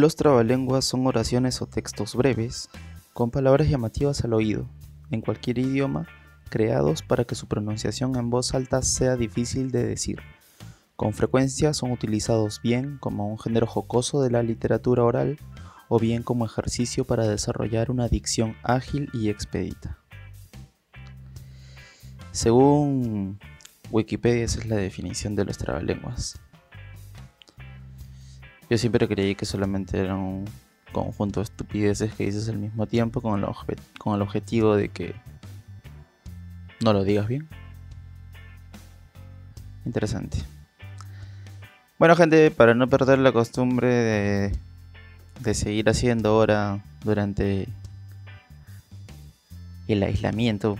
Los trabalenguas son oraciones o textos breves, con palabras llamativas al oído, en cualquier idioma, creados para que su pronunciación en voz alta sea difícil de decir. Con frecuencia son utilizados bien como un género jocoso de la literatura oral o bien como ejercicio para desarrollar una dicción ágil y expedita. Según Wikipedia, esa es la definición de los trabalenguas. Yo siempre creí que solamente era un conjunto de estupideces que dices al mismo tiempo con el, con el objetivo de que no lo digas bien. Interesante. Bueno gente, para no perder la costumbre de, de seguir haciendo ahora durante el aislamiento,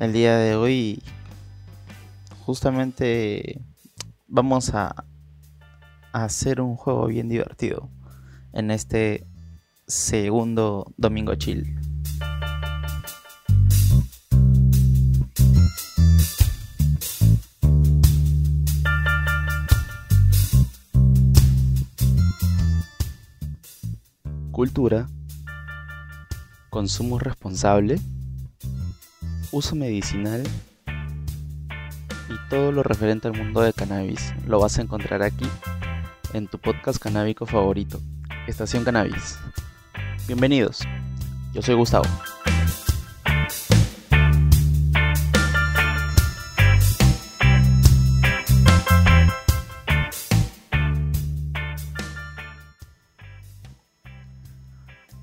el día de hoy justamente vamos a hacer un juego bien divertido en este segundo domingo chill. Cultura, consumo responsable, uso medicinal. Y todo lo referente al mundo de cannabis. Lo vas a encontrar aquí en tu podcast canábico favorito, Estación Cannabis. Bienvenidos, yo soy Gustavo.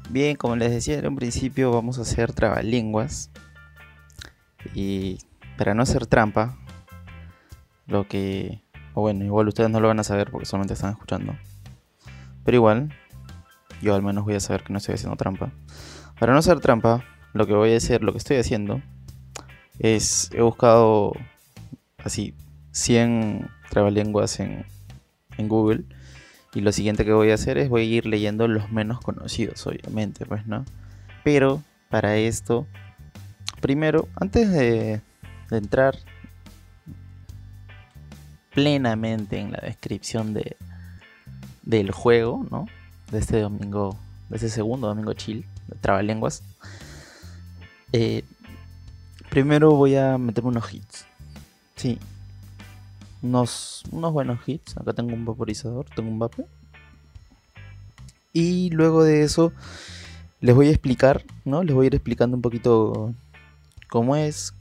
Bien, como les decía en un principio, vamos a hacer trabalenguas. Y para no hacer trampa, lo que o bueno, igual ustedes no lo van a saber porque solamente están escuchando. Pero igual, yo al menos voy a saber que no estoy haciendo trampa. Para no hacer trampa, lo que voy a hacer, lo que estoy haciendo, es he buscado así 100 trabalenguas en, en Google. Y lo siguiente que voy a hacer es voy a ir leyendo los menos conocidos, obviamente, pues, ¿no? Pero para esto, primero, antes de, de entrar plenamente en la descripción de, del juego, ¿no? De este domingo, de este segundo domingo chill, de Trabalenguas. Eh, primero voy a meterme unos hits. Sí. Unos, unos buenos hits. Acá tengo un vaporizador, tengo un vape. Y luego de eso les voy a explicar, ¿no? Les voy a ir explicando un poquito cómo es,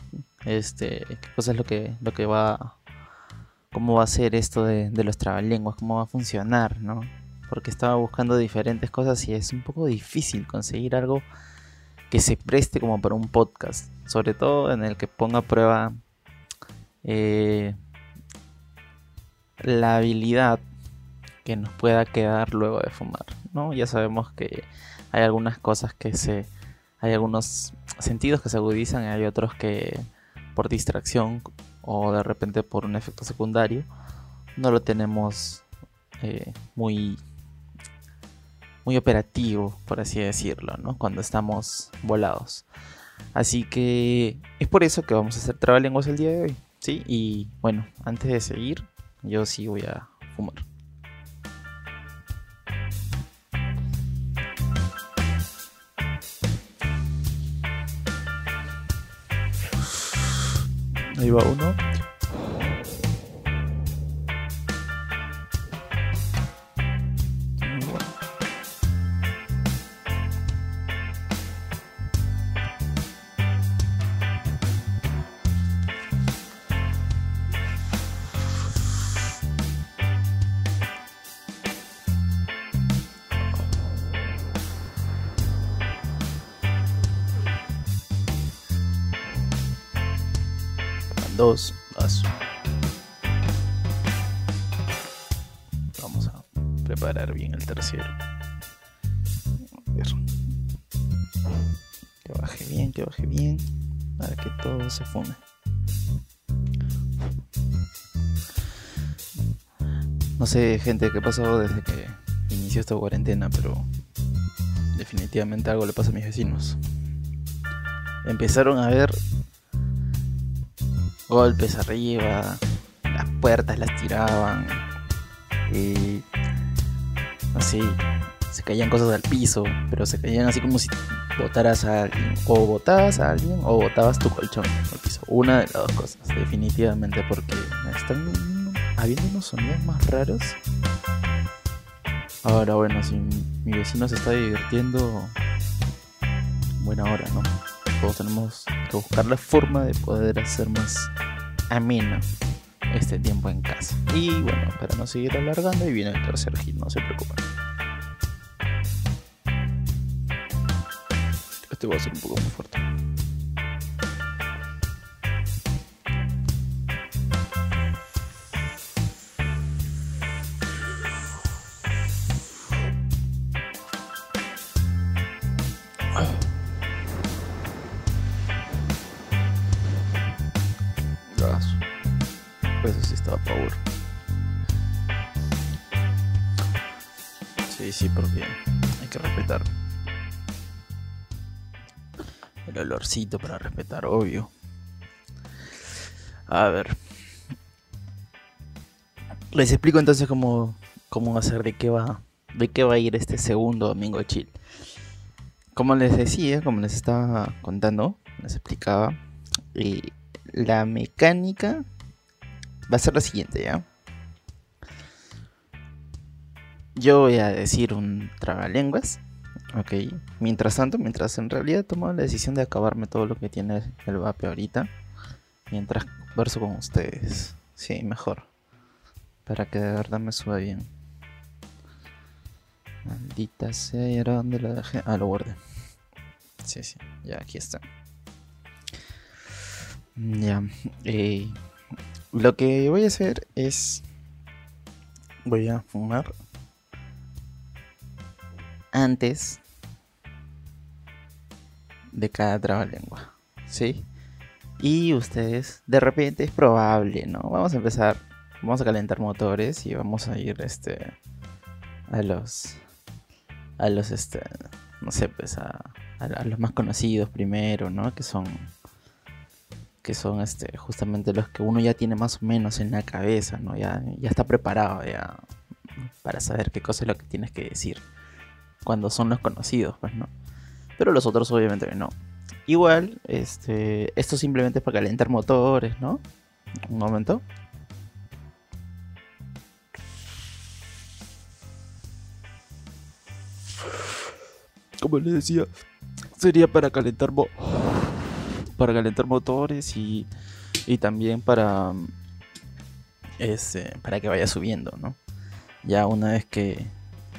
este, qué cosa es lo que, lo que va cómo va a ser esto de, los trabalenguas, cómo va a funcionar, ¿no? Porque estaba buscando diferentes cosas y es un poco difícil conseguir algo que se preste como para un podcast, sobre todo en el que ponga a prueba eh, la habilidad que nos pueda quedar luego de fumar, ¿no? Ya sabemos que hay algunas cosas que se... hay algunos sentidos que se agudizan y hay otros que por distracción o de repente por un efecto secundario, no lo tenemos eh, muy, muy operativo, por así decirlo, ¿no? cuando estamos volados. Así que es por eso que vamos a hacer trabalenguas el día de hoy. ¿sí? Y bueno, antes de seguir, yo sí voy a fumar. Ahí va uno. Se fume. No sé, gente, qué pasado desde que inició esta cuarentena, pero definitivamente algo le pasa a mis vecinos. Empezaron a ver golpes arriba, las puertas las tiraban. Y así, se caían cosas al piso, pero se caían así como si botaras a alguien, o botabas a alguien, o botabas tu colchón al piso. Una de las dos cosas, definitivamente, porque están habiendo unos sonidos más raros. Ahora, bueno, si mi vecino se está divirtiendo, buena hora, ¿no? Todos tenemos que buscar la forma de poder hacer más ameno este tiempo en casa. Y bueno, para no seguir alargando, y viene el tercer hit, no se preocupen. Este va a ser un poco más fuerte. Para respetar, obvio. A ver. Les explico entonces cómo, cómo hacer de qué va de qué va a ir este segundo domingo de chill. Como les decía, como les estaba contando, les explicaba, y la mecánica va a ser la siguiente, ¿ya? Yo voy a decir un trabalenguas, ok. Mientras tanto, mientras en realidad he tomado la decisión de acabarme todo lo que tiene el vape ahorita, mientras converso con ustedes, sí, mejor, para que de verdad me suba bien. Maldita sea, ¿y ahora dónde lo dejé? Ah, lo guardé. Sí, sí, ya aquí está. Ya, eh, lo que voy a hacer es. Voy a fumar antes de cada trabalengua. ¿Sí? Y ustedes, de repente es probable, ¿no? Vamos a empezar. Vamos a calentar motores y vamos a ir este a los a los este no sé pues a, los más conocidos primero no que son que son este, justamente los que uno ya tiene más o menos en la cabeza, ¿no? Ya, ya está preparado ya para saber qué cosa es lo que tienes que decir cuando son los conocidos, pues, ¿no? Pero los otros obviamente no. Igual, este, esto simplemente es para calentar motores, ¿no? Un momento. Como les decía, sería para calentar motores para calentar motores y, y también para, este, para que vaya subiendo, ¿no? Ya una vez que,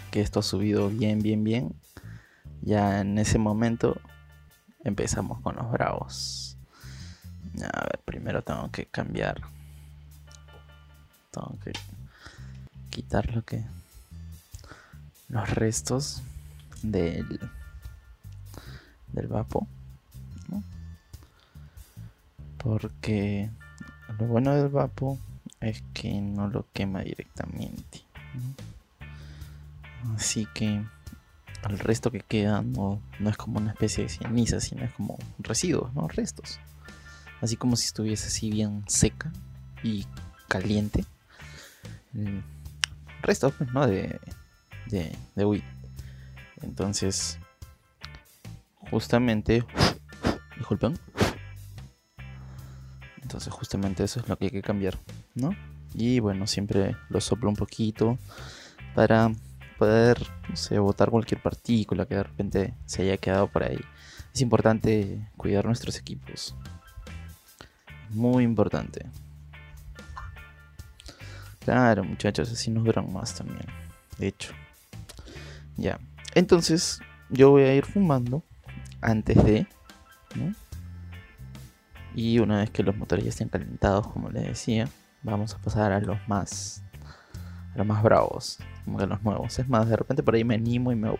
que esto ha subido bien, bien, bien, ya en ese momento empezamos con los bravos. A ver, primero tengo que cambiar. Tengo que quitar lo que. Los restos del. del vapo. Porque lo bueno del vapo es que no lo quema directamente. Así que el resto que queda no, es como una especie de ceniza, sino es como residuos, ¿no? Restos. Así como si estuviese así bien seca y caliente. Restos, pues, ¿no? De, de, de weed. Entonces, justamente, disculpen, entonces justamente eso es lo que hay que cambiar, ¿no? Y bueno, siempre lo soplo un poquito para poder, no sé, botar cualquier partícula que de repente se haya quedado por ahí. Es importante cuidar nuestros equipos. Muy importante. Claro, muchachos, así nos duran más también. De hecho. Ya. Entonces, yo voy a ir fumando antes de. Y una vez que los motores ya estén calentados, como les decía, vamos a pasar a los más los más bravos, como que los nuevos. Es más, de repente por ahí me animo y me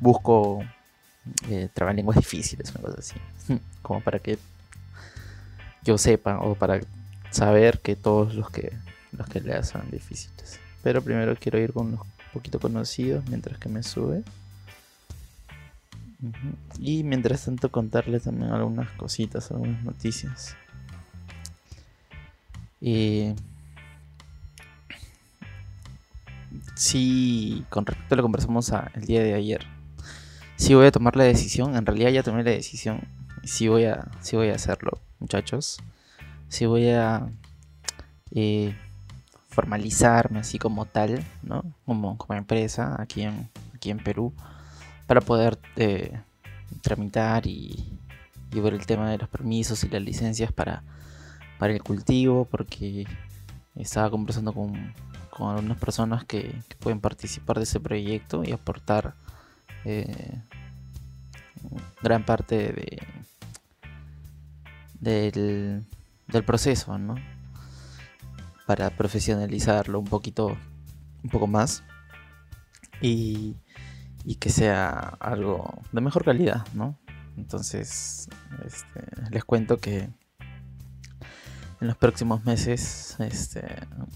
busco eh, trabalenguas difíciles, una cosa así. como para que yo sepa o para saber que todos los que los que lea son difíciles. Pero primero quiero ir con los poquito conocidos mientras que me sube. Y mientras tanto contarles también algunas cositas, algunas noticias. Sí, con respecto a lo que conversamos el día de ayer, sí voy a tomar la decisión, en realidad ya tomé la decisión, sí voy a, sí voy a hacerlo, muchachos, sí voy a eh, formalizarme así como tal, ¿no? Como, empresa aquí en, aquí en Perú, para poder eh, tramitar y, ver el tema de los permisos y las licencias para, para el cultivo, porque estaba conversando con, con algunas personas que, pueden participar de ese proyecto y aportar eh, gran parte de, del, proceso, ¿no? Para profesionalizarlo un poquito, un poco más y, y que sea algo de mejor calidad, ¿no? Entonces, este, les cuento que en los próximos meses este,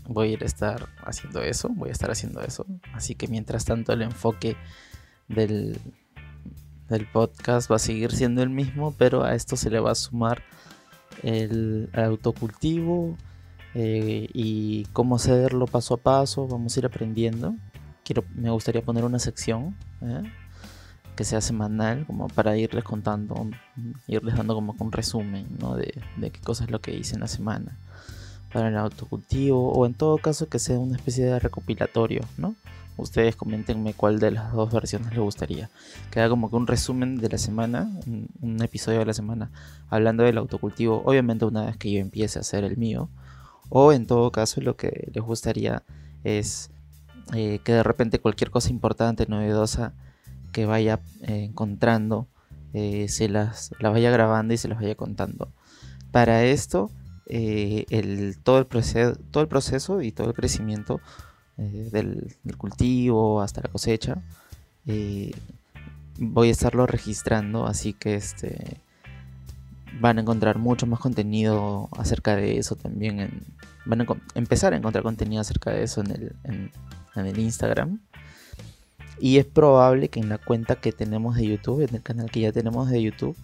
voy a ir a estar haciendo eso, voy a estar haciendo eso. Así que mientras tanto el enfoque del, del podcast va a seguir siendo el mismo, pero a esto se le va a sumar el, autocultivo eh, y cómo hacerlo paso a paso. Vamos a ir aprendiendo. Quiero, me gustaría poner una sección. ¿eh? Sea semanal, como para irles contando, irles dando como un resumen, ¿no? De, qué cosa es lo que hice en la semana para el autocultivo, o en todo caso que sea una especie de recopilatorio, ¿no? Ustedes comentenme cuál de las dos versiones les gustaría. Que haga como que un resumen de la semana, un, episodio de la semana, hablando del autocultivo, obviamente una vez que yo empiece a hacer el mío, o en todo caso lo que les gustaría es eh, que de repente cualquier cosa importante, novedosa, que vaya eh, encontrando, eh, se las, vaya grabando y se las vaya contando. Para esto, eh, el, todo, el proceso, todo el proceso y todo el crecimiento del, cultivo hasta la cosecha, voy a estarlo registrando, así que este, van a encontrar mucho más contenido acerca de eso también. van a empezar a encontrar contenido acerca de eso en el, en el Instagram. Y es probable que en la cuenta que tenemos de YouTube, en el canal que ya tenemos de YouTube,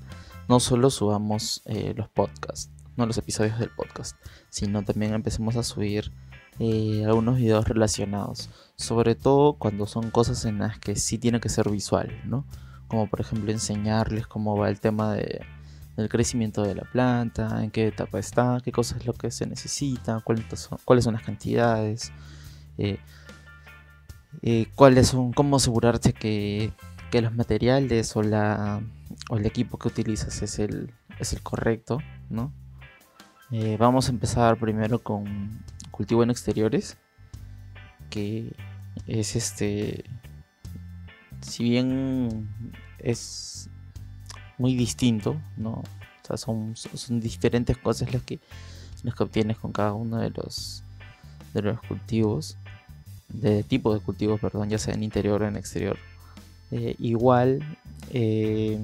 no solo subamos eh, los podcasts, no los episodios del podcast, sino también empecemos a subir eh, algunos videos relacionados. Sobre todo cuando son cosas en las que sí tiene que ser visual, ¿no? Como por ejemplo enseñarles cómo va el tema de, del crecimiento de la planta, en qué etapa está, qué cosas es lo que se necesita, cuáles son, cuáles son las cantidades. Eh, eh, cuáles son, cómo asegurarse que, los materiales o, la, o el equipo que utilizas es el, es el correcto, ¿no? Eh, vamos a empezar primero con cultivo en exteriores, que es este, si bien es muy distinto, ¿no? son, son diferentes cosas las que, las que obtienes con cada uno de los, de los cultivos de tipo de cultivos, perdón, ya sea en interior o en exterior. Eh, igual, eh,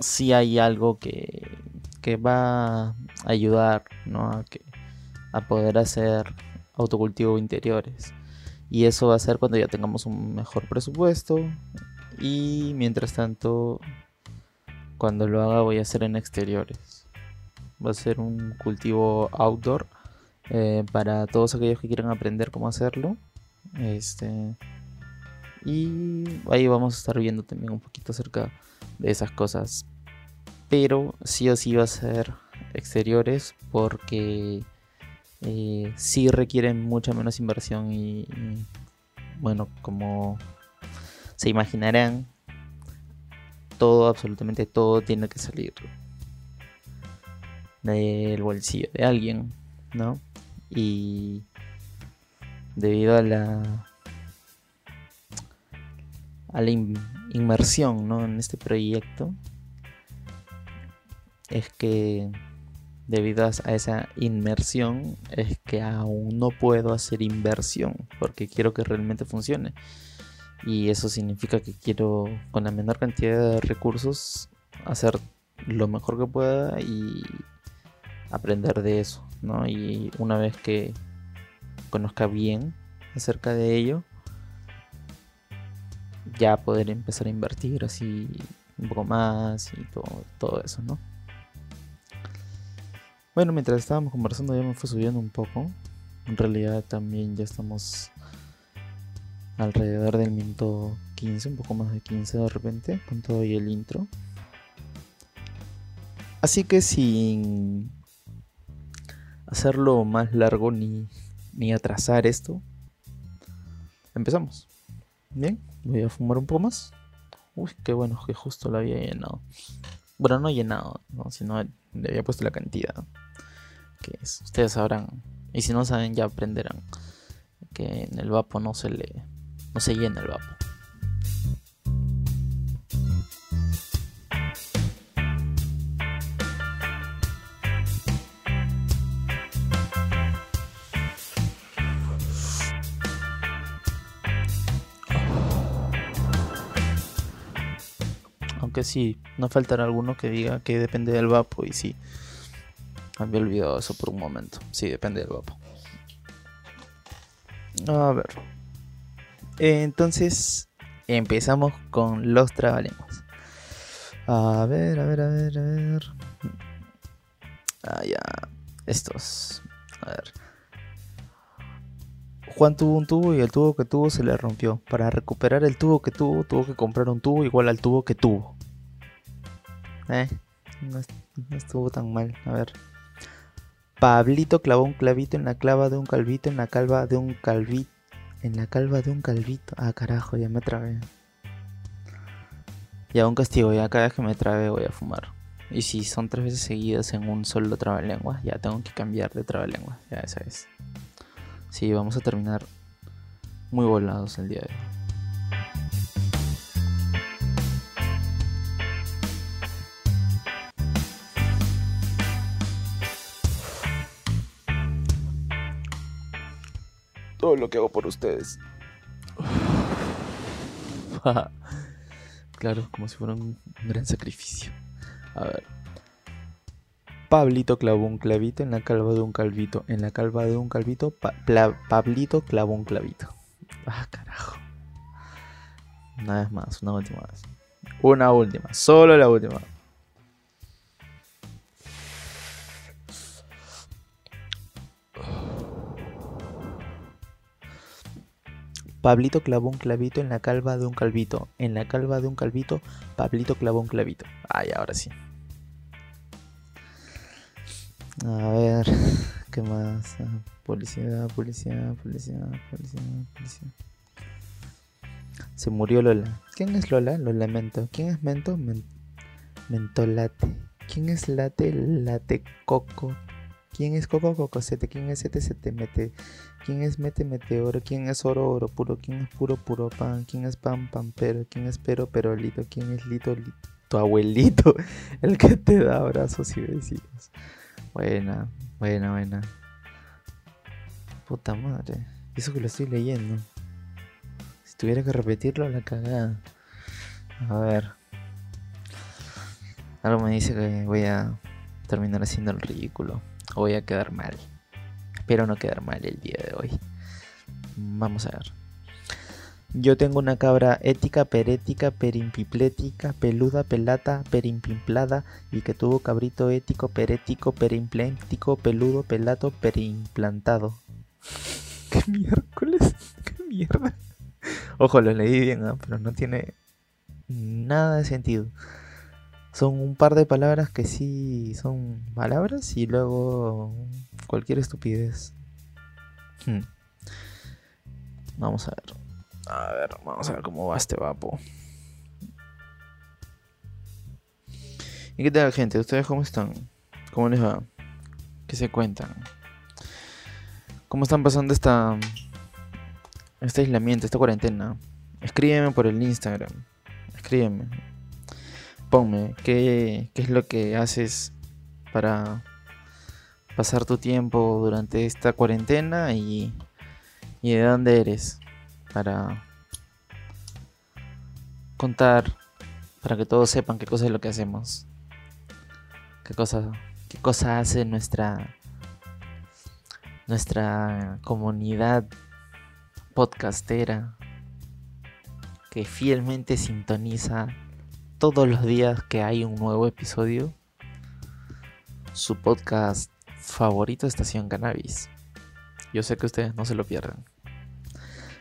si hay algo que, que va a ayudar ¿no? a, que, a poder hacer autocultivo interiores. Y eso va a ser cuando ya tengamos un mejor presupuesto. Y mientras tanto, cuando lo haga voy a hacer en exteriores. Va a ser un cultivo outdoor eh, para todos aquellos que quieran aprender cómo hacerlo. Este, y ahí vamos a estar viendo también un poquito acerca de esas cosas. Pero sí o sí va a ser exteriores porque eh, sí requieren mucha menos inversión y, bueno, como se imaginarán, todo, absolutamente todo tiene que salir del bolsillo de alguien, ¿no? Y debido a la a la inmersión ¿no? en este proyecto es que debido a esa inmersión es que aún no puedo hacer inversión porque quiero que realmente funcione y eso significa que quiero con la menor cantidad de recursos hacer lo mejor que pueda y aprender de eso y una vez que conozca bien acerca de ello, ya poder empezar a invertir así un poco más y todo, todo eso, ¿no? Bueno, mientras estábamos conversando ya me fue subiendo un poco. En realidad también ya estamos alrededor del minuto 15, un poco más de 15 de repente, con todo y el intro. Así que sin hacerlo más largo ni, ni atrasar esto, empezamos. Bien, voy a fumar un poco más. Uy, qué bueno que justo lo había llenado. Bueno, no llenado, ¿no? sino le había puesto la cantidad. Que es, ustedes sabrán. Y si no saben, ya aprenderán. Que en el vapo no se le. no se llena el vapo. Aunque sí, no faltará alguno que diga que depende del vapo y sí. Había olvidado eso por un momento. Sí, depende del vapo. A ver. Entonces, empezamos con los trabalenguas. A ver, a ver, a ver, a ver. Ah, ya. Estos. A ver. Juan tuvo un tubo y el tubo que tuvo se le rompió. Para recuperar el tubo que tuvo, tuvo que comprar un tubo igual al tubo que tuvo. Eh, no, estuvo tan mal. A ver. Pablito clavó un clavito en la clava de un calvito, en la calva de un calvito. En la calva de un calvito. Ah, carajo, ya me trabé. Ya un castigo, ya cada vez que me trabe voy a fumar. Y si son tres veces seguidas en un solo trabalengua, ya tengo que cambiar de trabalengua. Ya esa es. Sí, vamos a terminar muy volados el día de hoy. Todo lo que hago por ustedes. claro, como si fuera un gran sacrificio. A ver. Pablito clavó un clavito en la calva de un calvito. En la calva de un calvito, Pablito clavó un clavito. Ah, carajo. Una vez más, una última vez. Una última, solo la última. Pablito clavó un clavito en la calva de un calvito. En la calva de un calvito, Pablito clavó un clavito. Ay, ahora sí. A ver, ¿qué más? Ah, policía, policía, policía, policía, policía. Se murió Lola. ¿Quién es Lola? Lo lamento. ¿Quién es Mento? mentolate. ¿Quién es Late? Late Coco. ¿Quién es Coco Cocosete? ¿Quién es Sete Sete Mete? ¿Quién es Mete Meteoro? ¿Quién es Oro Oro Puro? ¿Quién es Puro Puro Pan? ¿Quién es Pan Pampero? ¿Quién es Pero Perolito? ¿Quién es Lito Lito? Tu abuelito, el que te da abrazos y besitos. Buena, buena, buena. Puta madre. Eso que lo estoy leyendo. Si tuviera que repetirlo, la cagada. A ver. Algo me dice que voy a terminar haciendo el ridículo voy a quedar mal. Espero no quedar mal el día de hoy. Vamos a ver. Yo tengo una cabra ética, perética, perimpiplética, peluda, pelata, perimpimplada y que tuvo cabrito ético, perético, perimplético, peludo, pelato, perimplantado. ¿Qué miércoles? ¿Qué mierda? Ojo, lo leí bien, pero no tiene nada de sentido son un par de palabras que sí son palabras y luego cualquier estupidez. Hmm. Vamos a ver. A ver, vamos a ver cómo va este vapo. ¿Y qué tal, gente? ¿Ustedes cómo están? ¿Cómo les va? ¿Qué se cuentan? ¿Cómo están pasando esta este aislamiento, esta cuarentena? Escríbeme por el Instagram. Escríbeme ponme, ¿qué, es lo que haces para pasar tu tiempo durante esta cuarentena y, y de dónde eres para contar, para que todos sepan qué cosa es lo que hacemos, qué cosa, qué cosa hace nuestra nuestra comunidad podcastera que fielmente sintoniza todos los días que hay un nuevo episodio, su podcast favorito Estación Cannabis. Yo sé que ustedes no se lo pierden.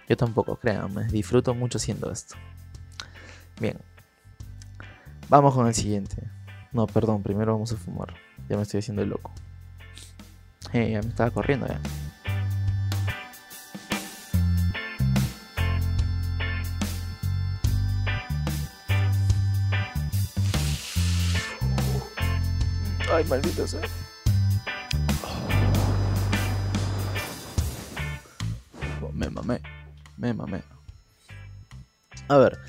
Yo tampoco, créanme, disfruto mucho haciendo esto. Bien. Vamos con el siguiente. No, perdón, primero vamos a fumar. Ya me estoy haciendo el loco. Eh, ya me estaba corriendo ya. Ay, maldito sea. Me mamé, me mamé. A ver,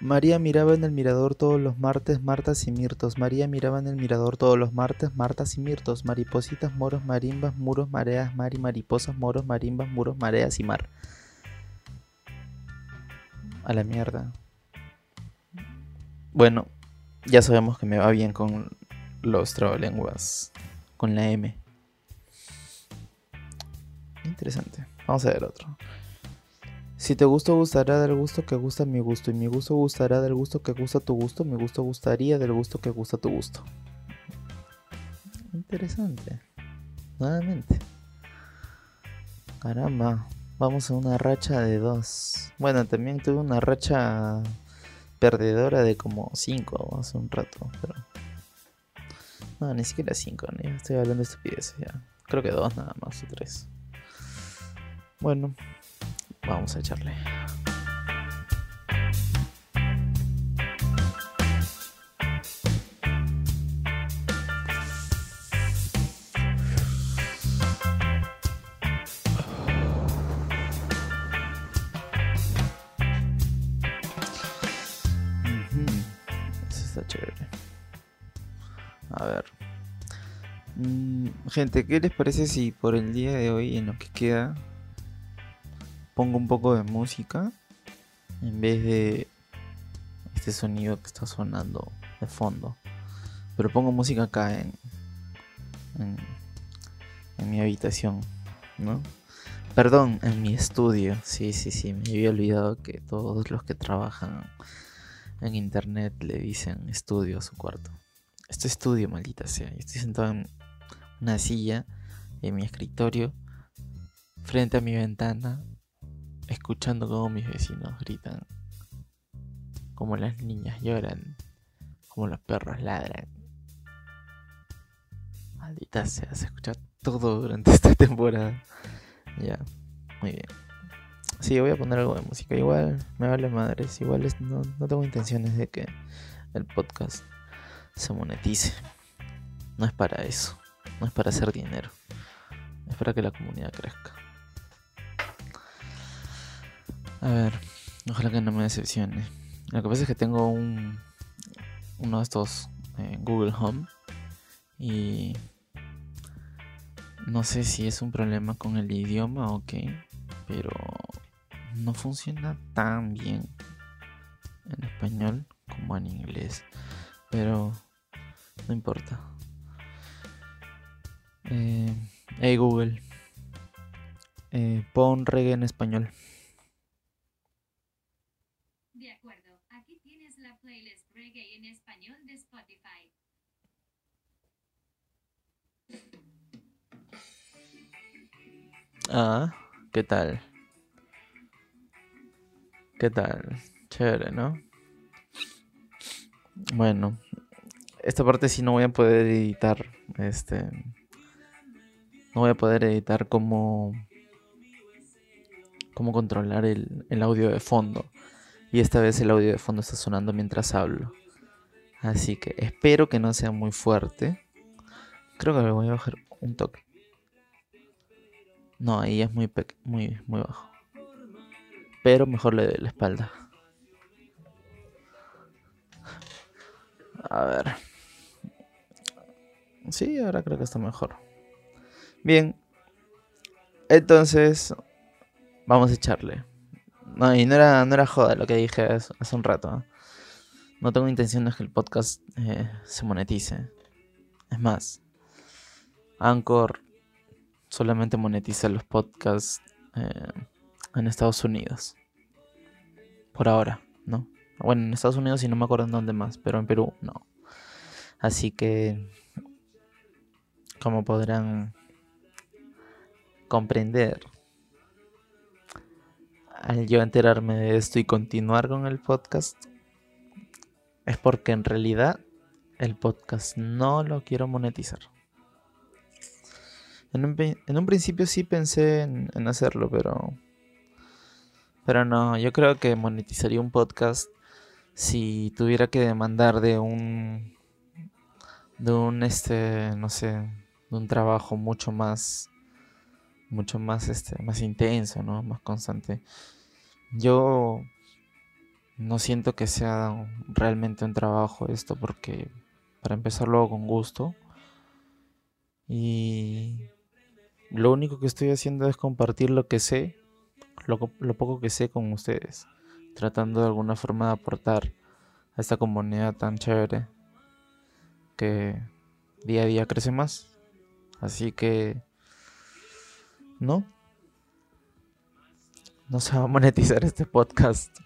María miraba en el mirador todos los martes, martas y mirtos. María miraba en el mirador todos los martes, martas y mirtos. Maripositas, moros, marimbas, muros, mareas, mar y mariposas, moros, marimbas, muros, mareas y mar. A la mierda. Bueno, ya sabemos que me va bien con los trabalenguas. Con la M. Interesante. Vamos a ver otro. Si te gusta, gustará del gusto que gusta mi gusto. Y mi gusto gustará del gusto que gusta tu gusto. Mi gusto gustaría del gusto que gusta tu gusto. Interesante. Nuevamente. Caramba. Vamos a una racha de dos. Bueno, también tuve una racha perdedora de como cinco hace un rato. Pero... No, ni siquiera cinco. Ni estoy hablando de estupideces ya. Creo que dos nada más o tres. Bueno, vamos a echarle. Gente, ¿qué les parece si por el día de hoy, en lo que queda, pongo un poco de música en vez de este sonido que está sonando de fondo? Pero pongo música acá en, en, mi habitación, ¿no? Perdón, en mi estudio. Sí, sí, sí, me había olvidado que todos los que trabajan en internet le dicen estudio a su cuarto. Este estudio, maldita sea. Yo estoy sentado en una silla en mi escritorio, frente a mi ventana, escuchando cómo mis vecinos gritan, como las niñas lloran, como los perros ladran. Maldita sea, se escucha todo durante esta temporada. Ya, muy bien. Sí, voy a poner algo de música. Igual me vale madres. Igual es- no, no tengo intenciones de que el podcast se monetice. No es para eso. No es para hacer dinero. Es para que la comunidad crezca. A ver, ojalá que no me decepcione. Lo que pasa es que tengo un uno de estos eh, Google Home y no sé si es un problema con el idioma o qué, pero no funciona tan bien en español como en inglés. Pero no importa. Eh, hey Google, eh, pon reggae en español. De acuerdo, aquí tienes la playlist reggae en español de Spotify. Ah, ¿qué tal? ¿Qué tal? Chévere, ¿no? Bueno, esta parte sí no voy a poder editar. Este. No voy a poder editar cómo. cómo controlar el, el audio de fondo. Y esta vez el audio de fondo está sonando mientras hablo. Así que espero que no sea muy fuerte. Creo que le voy a bajar un toque. No, ahí es muy, muy, muy bajo. Pero mejor le doy la espalda. A ver. Sí, ahora creo que está mejor. Bien. Entonces, vamos a echarle. No, y no era, no era joda lo que dije hace, un rato. ¿eh? No tengo intención de que el podcast eh, se monetice. Es más, Anchor solamente monetiza los podcasts eh, en Estados Unidos. Por ahora, ¿no? Bueno, en Estados Unidos y no me acuerdo en dónde más, pero en Perú no. Así que, como podrán comprender, al yo enterarme de esto y continuar con el podcast es porque en realidad el podcast no lo quiero monetizar. En un, principio sí pensé en, en, hacerlo, pero. Pero no, yo creo que monetizaría un podcast si tuviera que demandar de un. de un este. no sé. de un trabajo mucho más. Mucho más este. más intenso, ¿no? Más constante. Yo no siento que sea realmente un trabajo esto porque para empezar luego con gusto y lo único que estoy haciendo es compartir lo que sé, lo, poco que sé con ustedes, tratando de alguna forma de aportar a esta comunidad tan chévere que día a día crece más. Así que, no, no se va a monetizar este podcast.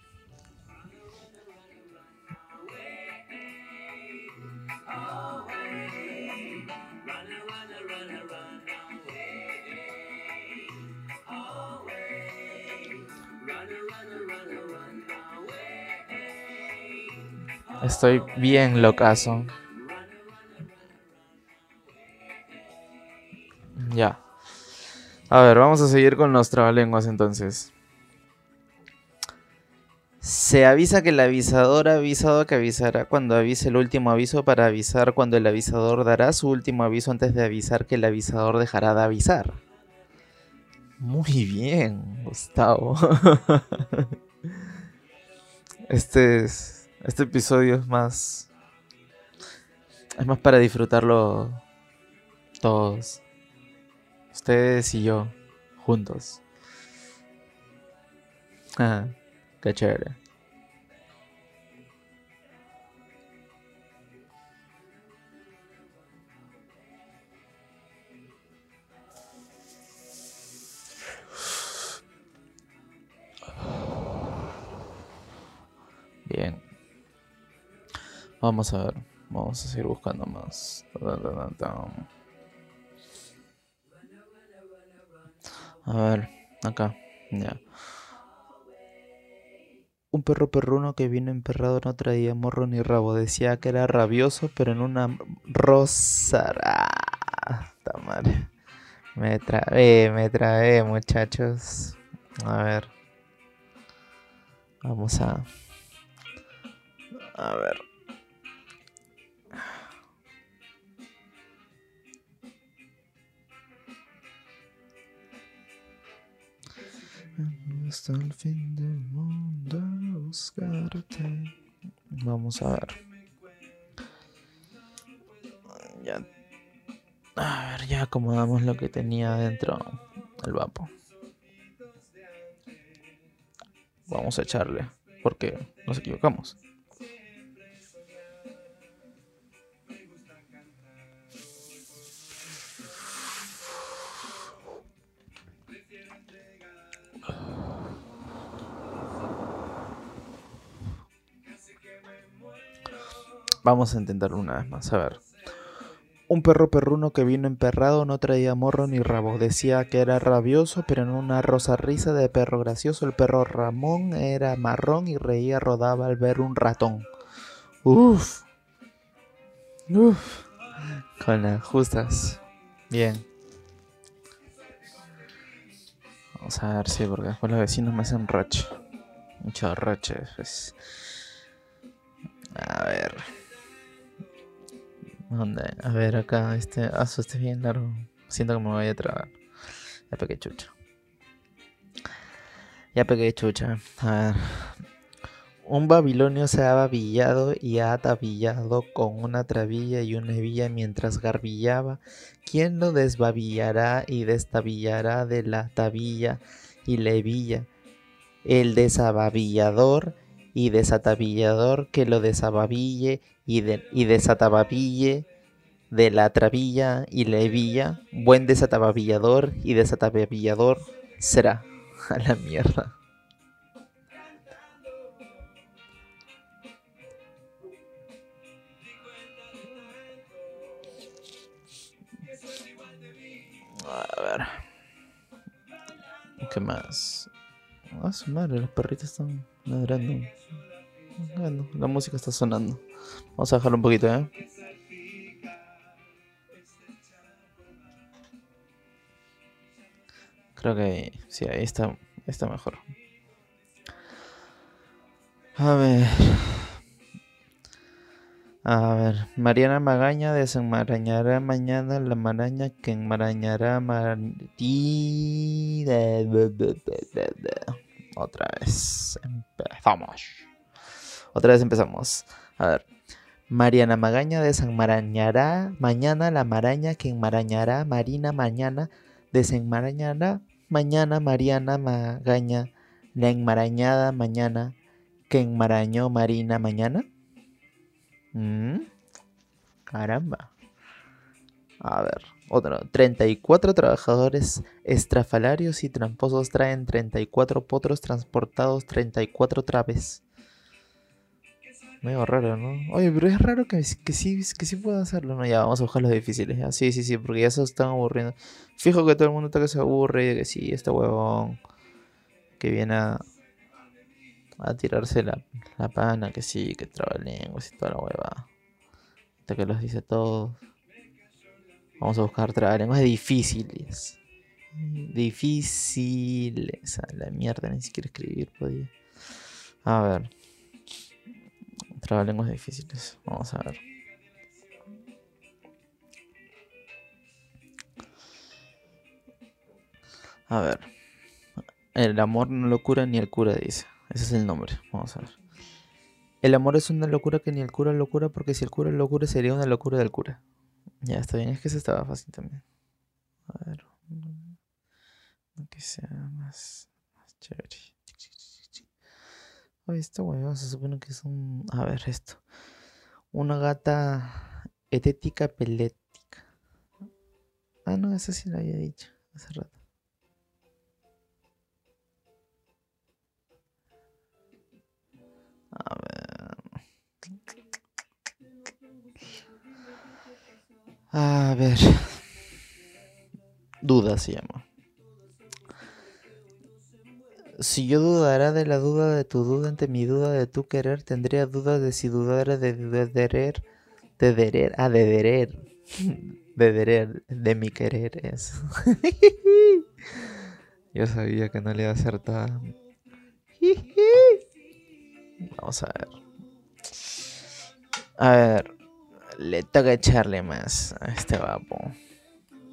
Estoy bien locazo. Ya. A ver, vamos a seguir con los trabalenguas entonces. Se avisa que el avisador ha avisado que avisará cuando avise el último aviso para avisar cuando el avisador dará su último aviso antes de avisar que el avisador dejará de avisar. Muy bien, Gustavo. este es este episodio es más. Es más para disfrutarlo todos. Ustedes y yo, juntos. Ah, qué chévere. Bien. Vamos a ver. Vamos a seguir buscando más. A ver, acá. Ya. Un perro perruno que vino emperrado no traía morro ni rabo. Decía que era rabioso, pero en una rosa. Ah, madre. Me trae, me trae, muchachos. A ver. Vamos a. A ver. Hasta el fin del mundo buscarte. Vamos a ver. Ya. A ver, ya acomodamos lo que tenía dentro el vapo. Vamos a echarle, porque nos equivocamos. Vamos a intentarlo una vez más, a ver. Un perro perruno que vino emperrado no traía morro ni rabo. Decía que era rabioso, pero en una rosa risa de perro gracioso. El perro Ramón era marrón y reía, rodaba al ver un ratón. Uf. Uf. Con las justas. Bien. Vamos a ver si, porque después los vecinos me hacen rache. Mucho rache. Pues. A ver. A ver, acá, este aso este bien largo. Siento que me voy a trabar. Ya pegué chucha. Ya pegué chucha. A ver. Un babilonio se ha babillado y ha atabillado con una trabilla y una hebilla mientras garbillaba. ¿Quién lo desbabillará y destabillará de la tabilla y la hebilla? El desababillador y desatabillador que lo desababille y, de, y desatababille de la trabilla y la hebilla, buen desatababillador y desatababillador será. A la mierda. A ver. ¿Qué más? Ah, su madre, los perritos están ladrando. Bueno, la música está sonando. Vamos a bajarlo un poquito, ¿eh? Creo que sí, ahí está, está mejor. A ver. A ver, Mariana Magaña desenmarañará mañana la maraña que enmarañará Martí. Otra vez empezamos. Otra vez empezamos. A ver. Mariana Magaña desenmarañará mañana la maraña que enmarañará Marina mañana desenmarañará mañana Mariana Magaña la enmarañada mañana que enmarañó Marina mañana. Mm, Caramba. A ver, otro. 34 trabajadores estrafalarios y tramposos traen 34 potros transportados 34 traves. Medio raro, ¿no? Oye, pero es raro que, que sí, que sí pueda hacerlo, ¿no? Ya, vamos a buscar los difíciles. ¿ya? Sí, sí, sí, porque ya se están aburriendo. Fijo que todo el mundo está que se aburre y que sí, este huevón que viene a, a tirarse la, la pana, que sí, que traba lenguas y toda la hueva. Hasta que los dice todos. Vamos a buscar trabalenguas difíciles. Difíciles. A la mierda, ni siquiera escribir podía. A ver. Trabalenguas difíciles. Vamos a ver. A ver. El amor no lo cura ni el cura dice. Ese es el nombre. Vamos a ver. El amor es una locura que ni el cura lo cura porque si el cura lo cura sería una locura del cura. Ya está bien, es que eso estaba fácil también. A ver. Que sea más, más chévere. Esta huevón se supone que es un. A ver, esto. Una gata etética pelética. Ah, no, esa sí la había dicho hace rato. A ver. A ver. Duda se llama. Si yo dudara de la duda de tu duda ante mi duda de tu querer, tendría dudas de si dudara de de derer, de derer, ah, de derer, de derer, de mi querer es. Yo sabía que no le iba a acertar. Vamos a ver. A ver. Le toca echarle más a este vapo.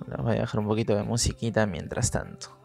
Le voy a dejar un poquito de musiquita mientras tanto.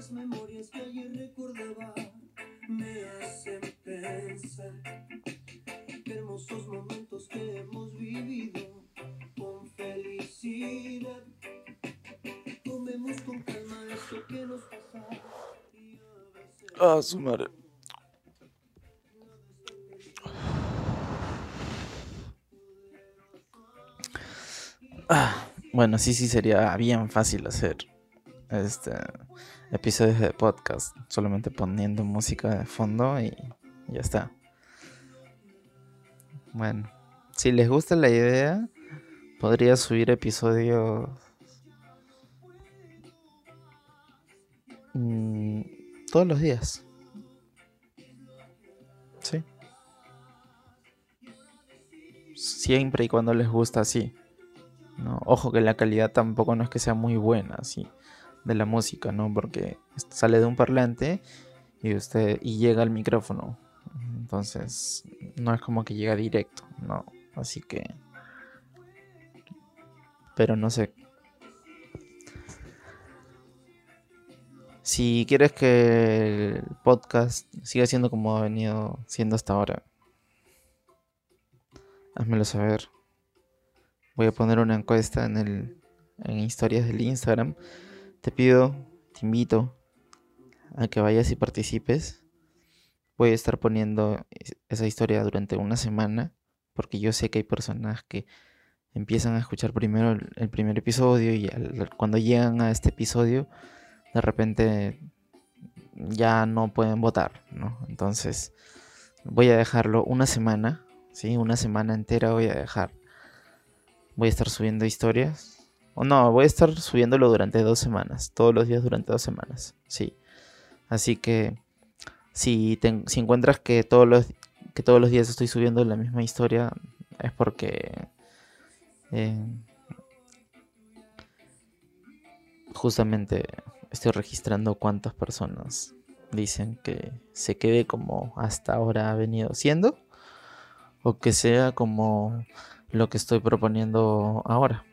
Las memorias que ayer recordaba me hacen pensar qué hermosos momentos que hemos vivido con felicidad. Tomemos con calma esto que nos pasa. Ah, su madre. Ah, Bueno, sí, sí sería bien fácil hacer este episodios de podcast, solamente poniendo música de fondo y ya está. Bueno, si les gusta la idea, podría subir episodios mm, todos los días. Sí. Siempre y cuando les gusta así. ¿no? Ojo que la calidad tampoco no es que sea muy buena, así, de la música, ¿no? Porque sale de un parlante y usted y llega al micrófono. Entonces, no es como que llega directo, no. Así que pero no sé. Si quieres que el podcast siga siendo como ha venido siendo hasta ahora, házmelo saber. Voy a poner una encuesta en el en historias del Instagram. Te pido, te invito a que vayas y participes. Voy a estar poniendo esa historia durante una semana porque yo sé que hay personas que empiezan a escuchar primero el, primer episodio y cuando llegan a este episodio de repente ya no pueden votar, ¿no? Entonces voy a dejarlo una semana, ¿sí? Una semana entera voy a dejar. Voy a estar subiendo historias. No, voy a estar subiéndolo durante dos semanas. Todos los días durante dos semanas. Sí. Así que si, si encuentras que todos, los, que todos los días estoy subiendo la misma historia, es porque eh, justamente estoy registrando cuántas personas dicen que se quede como hasta ahora ha venido siendo o que sea como lo que estoy proponiendo ahora.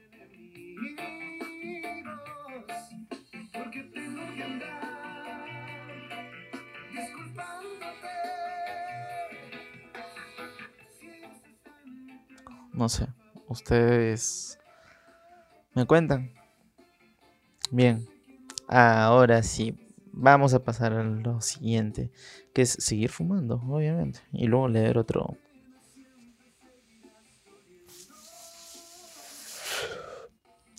No sé. Ustedes me cuentan. Bien, ahora sí, vamos a pasar a lo siguiente, que es seguir fumando, obviamente, y luego leer otro.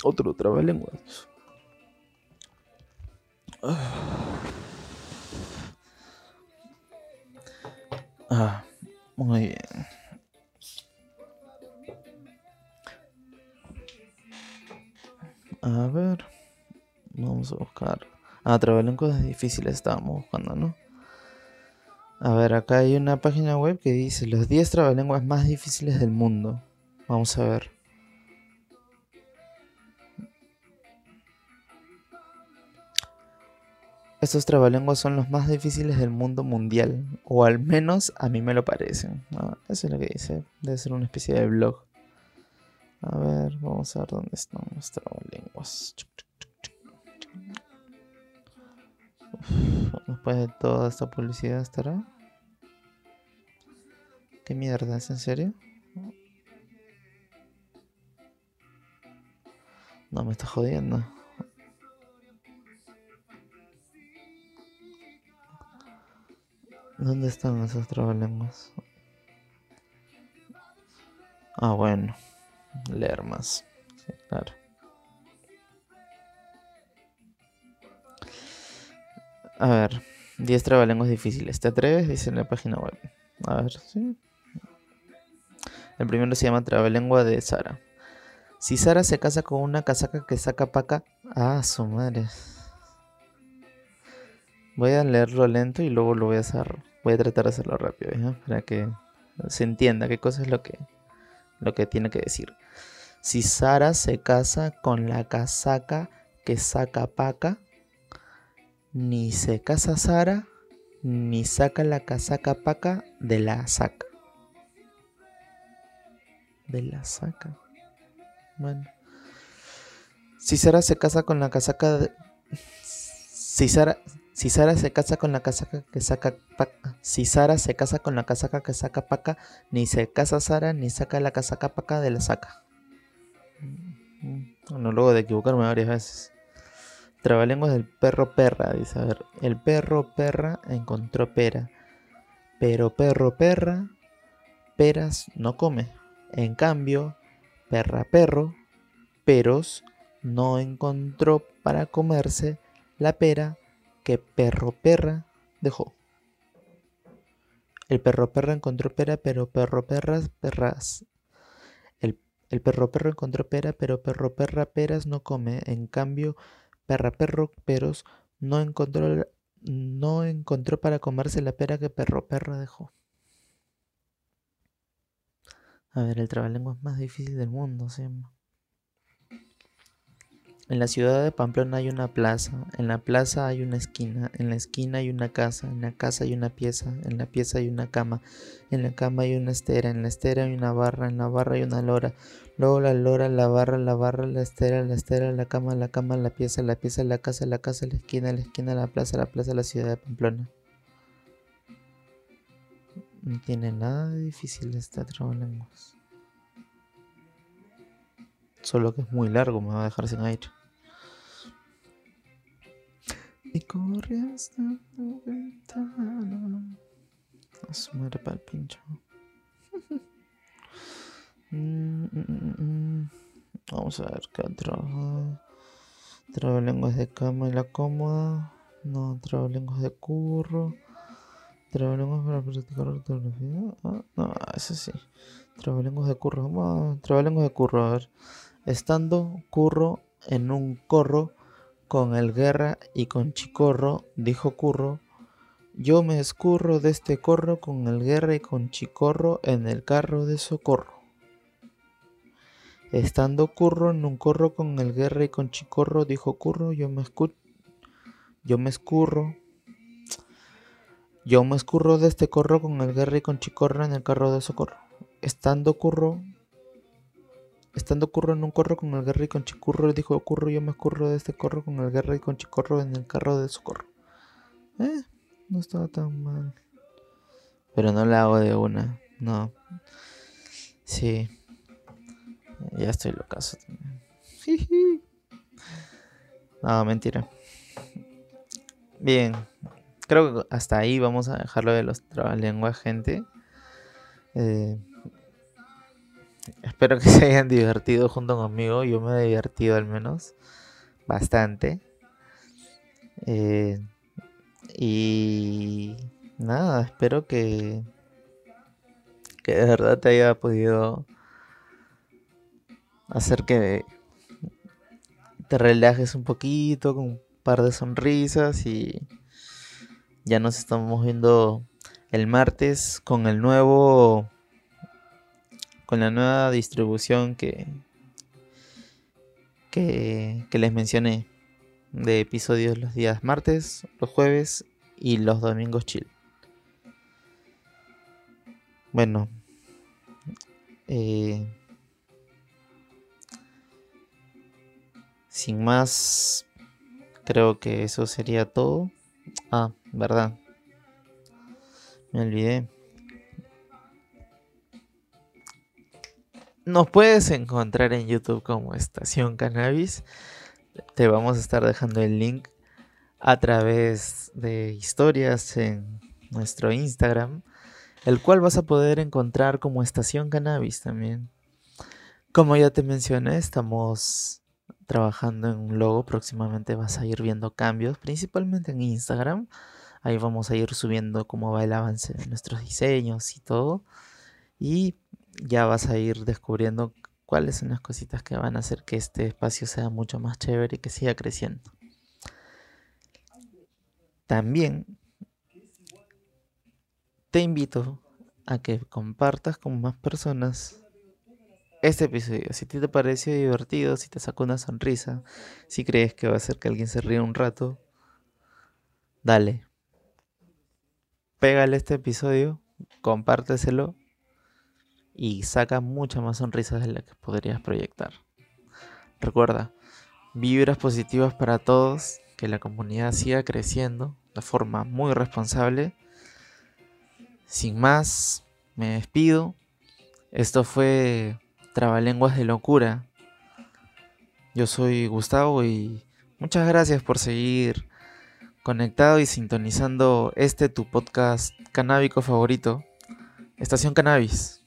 Otro trabalenguas. Ah, muy bien. A ver. Vamos a buscar. Ah, trabalenguas difíciles estábamos buscando, ¿no? A ver, acá hay una página web que dice los 10 trabalenguas más difíciles del mundo. Vamos a ver. Estos trabalenguas son los más difíciles del mundo mundial, o al menos a mí me lo parecen. eso es lo que dice. Debe ser una especie de blog. A ver, vamos a ver dónde están nuestras lenguas. después de toda esta publicidad estará. ¿Qué mierda? ¿Es en serio? No me está jodiendo. ¿Dónde están esas trabalenguas? Ah, bueno leer más. claro. A ver, 10 trabalenguas difíciles. ¿Te atreves? Dice en la página web. A ver, sí. El primero se llama Trabalengua de Sara. Si Sara se casa con una casaca que saca paca. Ah, su madre. Voy a leerlo lento y luego lo voy a hacer. Voy a tratar de hacerlo rápido, Para que se entienda qué cosa es lo que, lo que tiene que decir. Si Sara se casa con la casaca que saca paca, ni se casa Sara, ni saca la casaca paca de la saca. De la saca. Bueno. Si Sara se casa con la casaca de... Si Sara, si Sara se casa con la casaca que saca paca, si Sara se casa con la casaca que saca paca, ni se casa Sara ni saca la casaca paca de la saca. Bueno, luego de equivocarme varias veces. Trabalenguas del perro perra, dice, a ver, el perro perra encontró pera, pero perro perra peras no come. En cambio, perra perro peros no encontró para comerse la pera que perro perra dejó. El perro perra encontró pera, pero perro perras perras. El, perro perro encontró pera, pero perro perra peras no come. En cambio, perra perro peros no encontró, no encontró para comerse la pera que perro perra dejó. A ver, el trabalenguas más difícil del mundo, llama. En la ciudad de Pamplona hay una plaza, en la plaza hay una esquina, en la esquina hay una casa, en la casa hay una pieza, en la pieza hay una cama, en la cama hay una estera, en la estera hay una barra, en la barra hay una lora, luego la lora, la barra, la barra, la estera, la estera, la cama, la cama, la pieza, la pieza, la casa, la casa, la esquina, la esquina, la plaza, la plaza, la ciudad de Pamplona. No tiene nada de difícil este trabalenguas. Solo que es muy largo, me va a dejar sin aire. Y corre hasta tu ventana. A su madre para el pincho. Mm, mm, mm. Vamos a ver qué otro. Trabalenguas de cama y la cómoda. No, trabalenguas de curro. Trabalenguas para practicar ortografía. Ah, no, eso sí. Trabalenguas de curro. Vamos, trabalenguas de curro. A ver. Estando curro en un corro con el guerra y con chicorro, dijo curro. Yo me escurro de este corro con el guerra y con chicorro en el carro de socorro. Estando curro en un corro con el guerra y con chicorro, dijo curro, yo me escu yo me escurro. Yo me escurro de este corro con el guerra y con chicorro en el carro de socorro. Estando curro Estando curro en un corro con el guerra y con chicurro, dijo curro, yo me escurro de este corro con el guerra y con chicorro en el carro de socorro. Eh, no estaba tan mal. Pero no la hago de una, no. Sí. Ya estoy locazo también. No, mentira. Bien. Creo que hasta ahí vamos a dejarlo de los trabalenguas, gente. Eh, Espero que se hayan divertido junto conmigo. Yo me he divertido al menos bastante. Eh, y nada, espero que, que de verdad te haya podido hacer que te relajes un poquito con un par de sonrisas y ya nos estamos viendo el martes con el nuevo con la nueva distribución que, que, les mencioné de episodios los días martes, los jueves y los domingos chill. Bueno, eh, sin más, creo que eso sería todo. Ah, verdad. Me olvidé. Nos puedes encontrar en YouTube como Estación Cannabis. Te vamos a estar dejando el link a través de historias en nuestro Instagram, el cual vas a poder encontrar como Estación Cannabis también. Como ya te mencioné, estamos trabajando en un logo. Próximamente vas a ir viendo cambios, principalmente en Instagram. Ahí vamos a ir subiendo cómo va el avance de nuestros diseños y todo. Y ya vas a ir descubriendo cuáles son las cositas que van a hacer que este espacio sea mucho más chévere y que siga creciendo. También te invito a que compartas con más personas este episodio. Si te pareció divertido, si te sacó una sonrisa, si crees que va a hacer que alguien se ría un rato, dale. Pégale este episodio, compárteselo y saca muchas más sonrisas de las que podrías proyectar. Recuerda, vibras positivas para todos, que la comunidad siga creciendo de forma muy responsable. Sin más, me despido. Esto fue Trabalenguas de Locura. Yo soy Gustavo y muchas gracias por seguir conectado y sintonizando este tu podcast canábico favorito, Estación Cannabis.